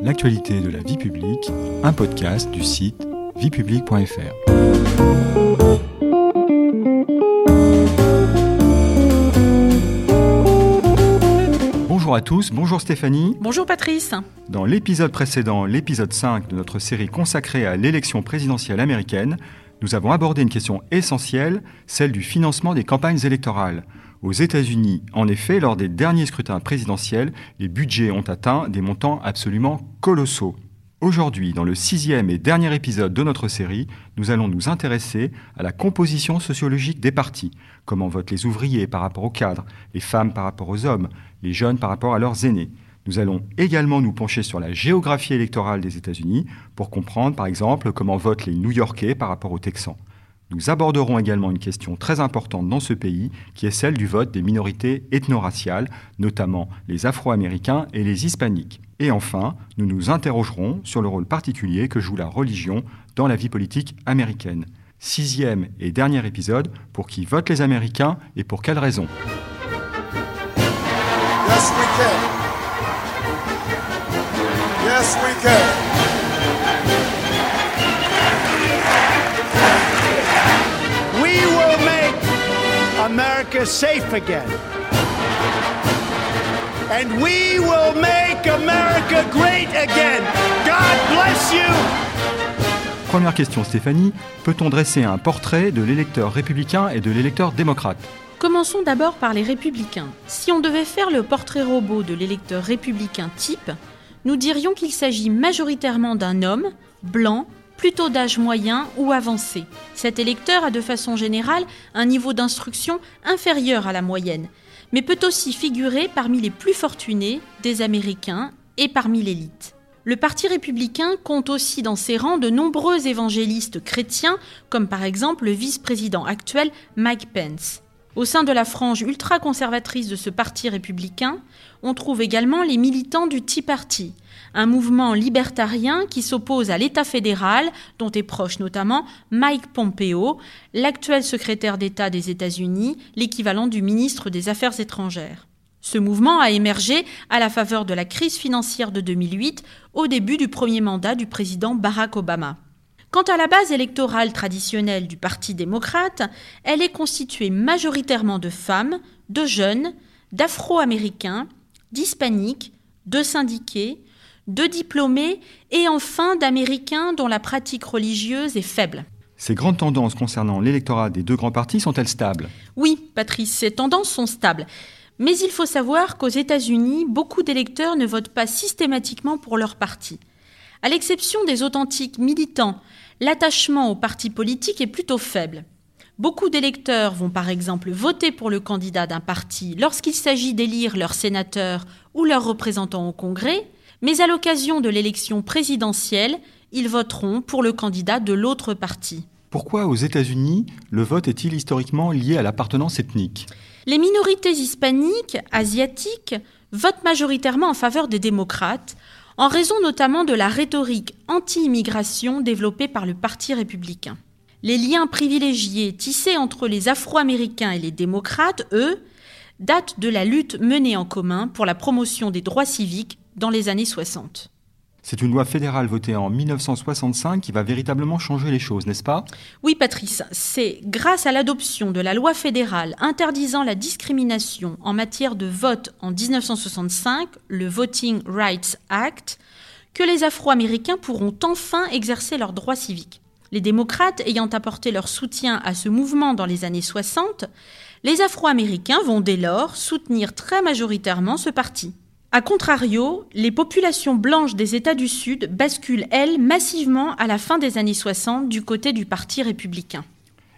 l'actualité de la vie publique, un podcast du site viepublique.fr. Bonjour à tous, bonjour Stéphanie. Bonjour Patrice. Dans l'épisode précédent, l'épisode 5 de notre série consacrée à l'élection présidentielle américaine, nous avons abordé une question essentielle, celle du financement des campagnes électorales. Aux États-Unis, en effet, lors des derniers scrutins présidentiels, les budgets ont atteint des montants absolument colossaux. Aujourd'hui, dans le sixième et dernier épisode de notre série, nous allons nous intéresser à la composition sociologique des partis. Comment votent les ouvriers par rapport aux cadres, les femmes par rapport aux hommes, les jeunes par rapport à leurs aînés. Nous allons également nous pencher sur la géographie électorale des États-Unis pour comprendre par exemple comment votent les New-Yorkais par rapport aux Texans. Nous aborderons également une question très importante dans ce pays, qui est celle du vote des minorités ethno-raciales, notamment les Afro-Américains et les Hispaniques. Et enfin, nous nous interrogerons sur le rôle particulier que joue la religion dans la vie politique américaine. Sixième et dernier épisode, pour qui votent les Américains et pour quelles raisons. America safe again. And we will make America great again. God bless you. Première question Stéphanie, peut-on dresser un portrait de l'électeur républicain et de l'électeur démocrate? Commençons d'abord par les républicains. Si on devait faire le portrait robot de l'électeur républicain type, nous dirions qu'il s'agit majoritairement d'un homme, blanc, plutôt d'âge moyen ou avancé. Cet électeur a de façon générale un niveau d'instruction inférieur à la moyenne, mais peut aussi figurer parmi les plus fortunés des Américains et parmi l'élite. Le Parti républicain compte aussi dans ses rangs de nombreux évangélistes chrétiens, comme par exemple le vice-président actuel Mike Pence. Au sein de la frange ultra-conservatrice de ce parti républicain, on trouve également les militants du Tea Party, un mouvement libertarien qui s'oppose à l'État fédéral, dont est proche notamment Mike Pompeo, l'actuel secrétaire d'État des États-Unis, l'équivalent du ministre des Affaires étrangères. Ce mouvement a émergé à la faveur de la crise financière de 2008, au début du premier mandat du président Barack Obama. Quant à la base électorale traditionnelle du Parti démocrate, elle est constituée majoritairement de femmes, de jeunes, d'afro-américains, d'hispaniques, de syndiqués, de diplômés et enfin d'Américains dont la pratique religieuse est faible. Ces grandes tendances concernant l'électorat des deux grands partis sont-elles stables? Oui, Patrice, ces tendances sont stables. Mais il faut savoir qu'aux États-Unis, beaucoup d'électeurs ne votent pas systématiquement pour leur parti. À l'exception des authentiques militants, l'attachement au parti politique est plutôt faible. Beaucoup d'électeurs vont par exemple voter pour le candidat d'un parti lorsqu'il s'agit d'élire leur sénateur ou leur représentant au Congrès, mais à l'occasion de l'élection présidentielle, ils voteront pour le candidat de l'autre parti. Pourquoi aux États-Unis le vote est-il historiquement lié à l'appartenance ethnique? Les minorités hispaniques, asiatiques, votent majoritairement en faveur des démocrates, en raison notamment de la rhétorique anti-immigration développée par le Parti républicain. Les liens privilégiés tissés entre les Afro-Américains et les démocrates, eux, datent de la lutte menée en commun pour la promotion des droits civiques dans les années 60. C'est une loi fédérale votée en 1965 qui va véritablement changer les choses, n'est-ce pas? Oui, Patrice, c'est grâce à l'adoption de la loi fédérale interdisant la discrimination en matière de vote en 1965, le Voting Rights Act, que les Afro-Américains pourront enfin exercer leurs droits civiques. Les démocrates ayant apporté leur soutien à ce mouvement dans les années 60, les Afro-Américains vont dès lors soutenir très majoritairement ce parti. A contrario, les populations blanches des États du Sud basculent, elles, massivement à la fin des années 60 du côté du Parti républicain.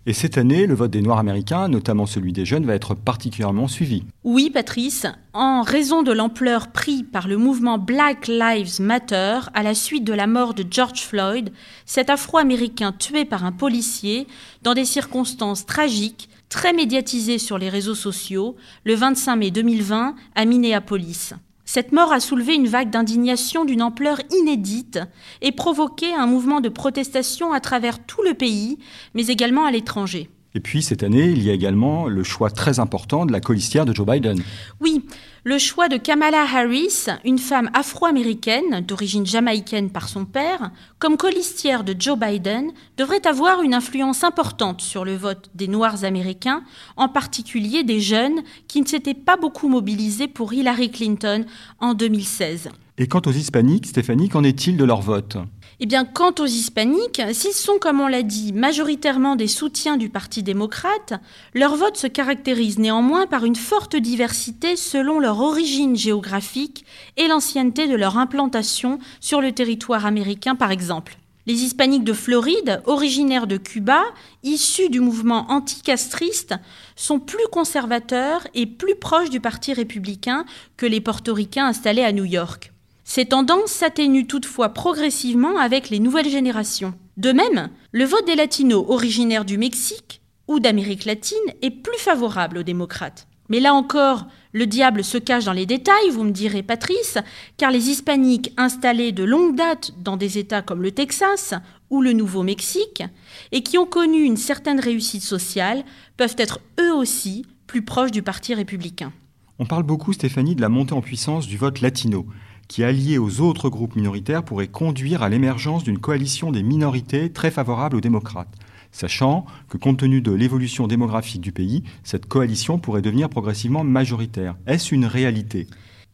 Et cette année, le vote des Noirs américains, notamment celui des jeunes, va être particulièrement suivi. Oui, Patrice, en raison de l'ampleur prise par le mouvement Black Lives Matter à la suite de la mort de George Floyd, cet Afro-Américain tué par un policier dans des circonstances tragiques, très médiatisées sur les réseaux sociaux, le 25 mai 2020 à Minneapolis. Cette mort a soulevé une vague d'indignation d'une ampleur inédite et provoqué un mouvement de protestation à travers tout le pays, mais également à l'étranger. Et puis cette année, il y a également le choix très important de la colistière de Joe Biden. Oui, le choix de Kamala Harris, une femme afro-américaine d'origine jamaïcaine par son père, comme colistière de Joe Biden, devrait avoir une influence importante sur le vote des Noirs américains, en particulier des jeunes qui ne s'étaient pas beaucoup mobilisés pour Hillary Clinton en 2016. Et quant aux hispaniques, Stéphanie, qu'en est-il de leur vote? Eh bien, quant aux hispaniques, s'ils sont, comme on l'a dit, majoritairement des soutiens du Parti démocrate, leur vote se caractérise néanmoins par une forte diversité selon leur origine géographique et l'ancienneté de leur implantation sur le territoire américain, par exemple. Les hispaniques de Floride, originaires de Cuba, issus du mouvement anticastriste, sont plus conservateurs et plus proches du Parti républicain que les portoricains installés à New York. Ces tendances s'atténuent toutefois progressivement avec les nouvelles générations. De même, le vote des latinos originaires du Mexique ou d'Amérique latine est plus favorable aux démocrates. Mais là encore, le diable se cache dans les détails, vous me direz Patrice, car les hispaniques installés de longue date dans des États comme le Texas ou le Nouveau-Mexique, et qui ont connu une certaine réussite sociale, peuvent être eux aussi plus proches du Parti républicain. On parle beaucoup, Stéphanie, de la montée en puissance du vote latino qui, allié aux autres groupes minoritaires, pourrait conduire à l'émergence d'une coalition des minorités très favorable aux démocrates, sachant que compte tenu de l'évolution démographique du pays, cette coalition pourrait devenir progressivement majoritaire. Est-ce une réalité?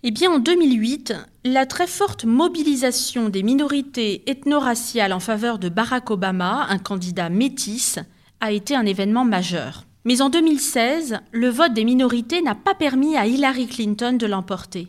Eh bien, en 2008, la très forte mobilisation des minorités ethno-raciales en faveur de Barack Obama, un candidat métis, a été un événement majeur. Mais en 2016, le vote des minorités n'a pas permis à Hillary Clinton de l'emporter.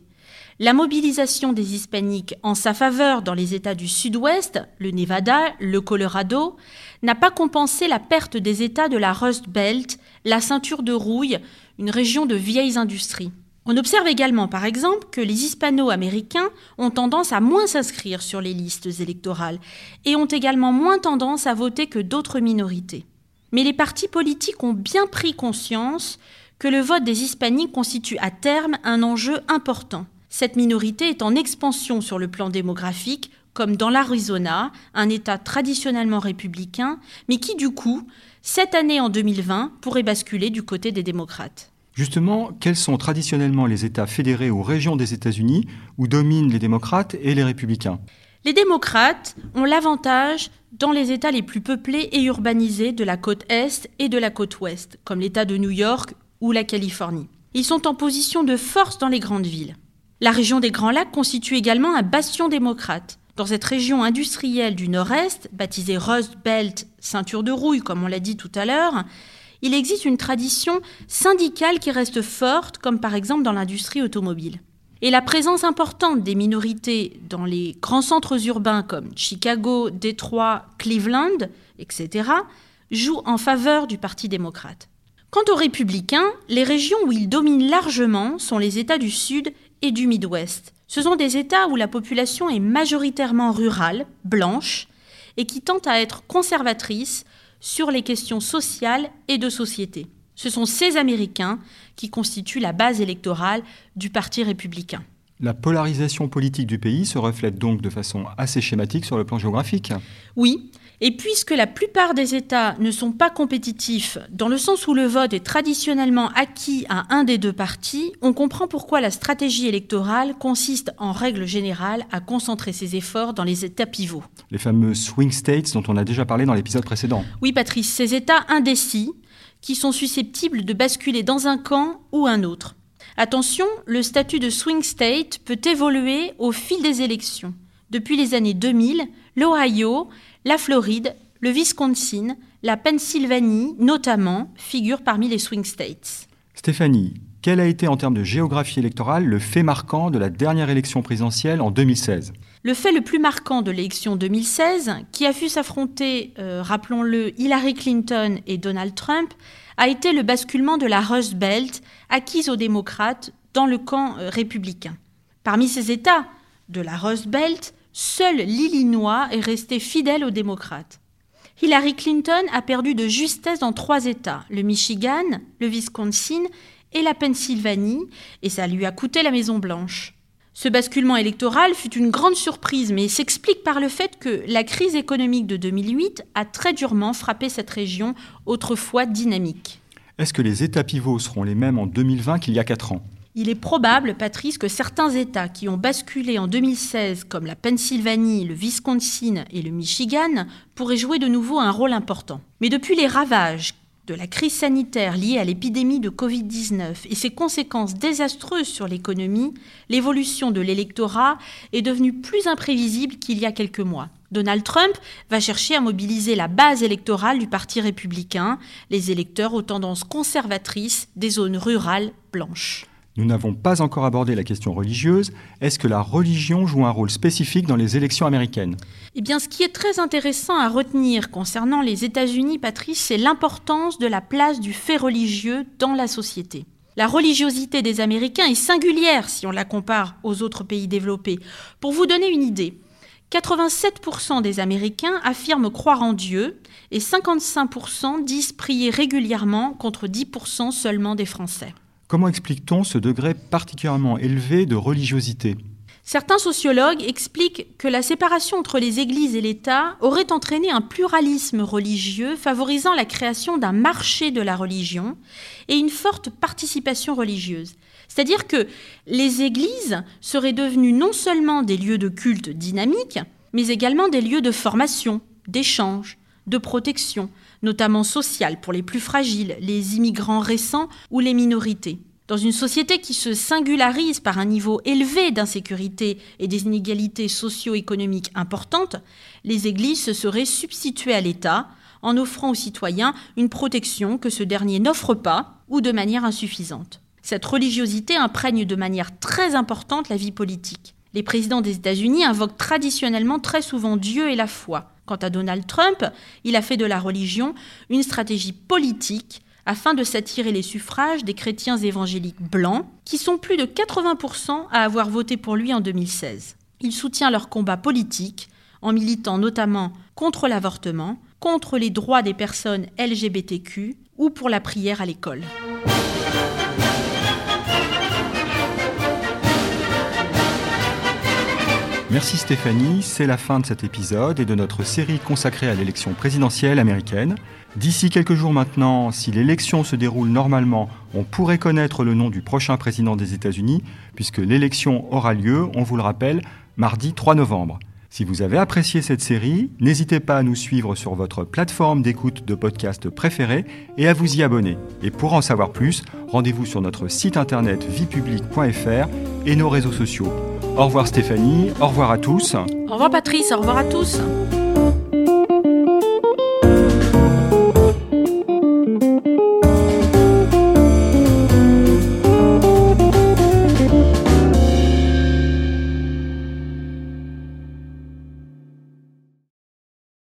La mobilisation des hispaniques en sa faveur dans les États du Sud-Ouest, le Nevada, le Colorado, n'a pas compensé la perte des États de la Rust Belt, la ceinture de rouille, une région de vieilles industries. On observe également, par exemple, que les hispano-américains ont tendance à moins s'inscrire sur les listes électorales et ont également moins tendance à voter que d'autres minorités. Mais les partis politiques ont bien pris conscience que le vote des hispaniques constitue à terme un enjeu important. Cette minorité est en expansion sur le plan démographique, comme dans l'Arizona, un État traditionnellement républicain, mais qui du coup, cette année en 2020, pourrait basculer du côté des démocrates. Justement, quels sont traditionnellement les États fédérés ou régions des États-Unis où dominent les démocrates et les républicains? Les démocrates ont l'avantage dans les États les plus peuplés et urbanisés de la côte Est et de la côte Ouest, comme l'État de New York ou la Californie. Ils sont en position de force dans les grandes villes. La région des Grands Lacs constitue également un bastion démocrate. Dans cette région industrielle du Nord-Est, baptisée Rust Belt, ceinture de rouille comme on l'a dit tout à l'heure, il existe une tradition syndicale qui reste forte, comme par exemple dans l'industrie automobile. Et la présence importante des minorités dans les grands centres urbains comme Chicago, Détroit, Cleveland, etc., joue en faveur du Parti démocrate. Quant aux républicains, les régions où ils dominent largement sont les États du Sud et du Midwest. Ce sont des États où la population est majoritairement rurale, blanche, et qui tentent à être conservatrices sur les questions sociales et de société. Ce sont ces Américains qui constituent la base électorale du Parti républicain. La polarisation politique du pays se reflète donc de façon assez schématique sur le plan géographique Oui, et puisque la plupart des États ne sont pas compétitifs, dans le sens où le vote est traditionnellement acquis à un des deux partis, on comprend pourquoi la stratégie électorale consiste en règle générale à concentrer ses efforts dans les États pivots. Les fameux swing states dont on a déjà parlé dans l'épisode précédent. Oui, Patrice, ces États indécis qui sont susceptibles de basculer dans un camp ou un autre. Attention, le statut de swing state peut évoluer au fil des élections. Depuis les années 2000, l'Ohio la Floride, le Wisconsin, la Pennsylvanie notamment figurent parmi les swing states. Stéphanie, quel a été en termes de géographie électorale le fait marquant de la dernière élection présidentielle en 2016 Le fait le plus marquant de l'élection 2016, qui a vu s'affronter, euh, rappelons-le, Hillary Clinton et Donald Trump, a été le basculement de la Rust Belt acquise aux démocrates dans le camp euh, républicain. Parmi ces États de la Rust Belt, Seul l'Illinois est resté fidèle aux démocrates. Hillary Clinton a perdu de justesse dans trois États, le Michigan, le Wisconsin et la Pennsylvanie, et ça lui a coûté la Maison-Blanche. Ce basculement électoral fut une grande surprise, mais s'explique par le fait que la crise économique de 2008 a très durement frappé cette région autrefois dynamique. Est-ce que les États pivots seront les mêmes en 2020 qu'il y a 4 ans? Il est probable, Patrice, que certains États qui ont basculé en 2016, comme la Pennsylvanie, le Wisconsin et le Michigan, pourraient jouer de nouveau un rôle important. Mais depuis les ravages de la crise sanitaire liée à l'épidémie de Covid-19 et ses conséquences désastreuses sur l'économie, l'évolution de l'électorat est devenue plus imprévisible qu'il y a quelques mois. Donald Trump va chercher à mobiliser la base électorale du Parti républicain, les électeurs aux tendances conservatrices des zones rurales blanches. Nous n'avons pas encore abordé la question religieuse. Est-ce que la religion joue un rôle spécifique dans les élections américaines? Eh bien, ce qui est très intéressant à retenir concernant les États-Unis, Patrice, c'est l'importance de la place du fait religieux dans la société. La religiosité des Américains est singulière si on la compare aux autres pays développés. Pour vous donner une idée, 87% des Américains affirment croire en Dieu et 55% disent prier régulièrement contre 10% seulement des Français. Comment explique-t-on ce degré particulièrement élevé de religiosité? Certains sociologues expliquent que la séparation entre les églises et l'État aurait entraîné un pluralisme religieux favorisant la création d'un marché de la religion et une forte participation religieuse. C'est-à-dire que les églises seraient devenues non seulement des lieux de culte dynamiques, mais également des lieux de formation, d'échange, de protection, notamment sociale pour les plus fragiles, les immigrants récents ou les minorités. Dans une société qui se singularise par un niveau élevé d'insécurité et des inégalités socio-économiques importantes, les églises se seraient substituées à l'État en offrant aux citoyens une protection que ce dernier n'offre pas ou de manière insuffisante. Cette religiosité imprègne de manière très importante la vie politique. Les présidents des États-Unis invoquent traditionnellement très souvent Dieu et la foi. Quant à Donald Trump, il a fait de la religion une stratégie politique afin de s'attirer les suffrages des chrétiens évangéliques blancs, qui sont plus de 80% à avoir voté pour lui en 2016. Il soutient leur combat politique en militant notamment contre l'avortement, contre les droits des personnes LGBTQ ou pour la prière à l'école. Merci Stéphanie, c'est la fin de cet épisode et de notre série consacrée à l'élection présidentielle américaine. D'ici quelques jours maintenant, si l'élection se déroule normalement, on pourrait connaître le nom du prochain président des États-Unis, puisque l'élection aura lieu, on vous le rappelle, mardi 3 novembre. Si vous avez apprécié cette série, n'hésitez pas à nous suivre sur votre plateforme d'écoute de podcast préférée et à vous y abonner. Et pour en savoir plus, rendez-vous sur notre site internet viepublique.fr et nos réseaux sociaux. Au revoir Stéphanie, au revoir à tous. Au revoir Patrice, au revoir à tous.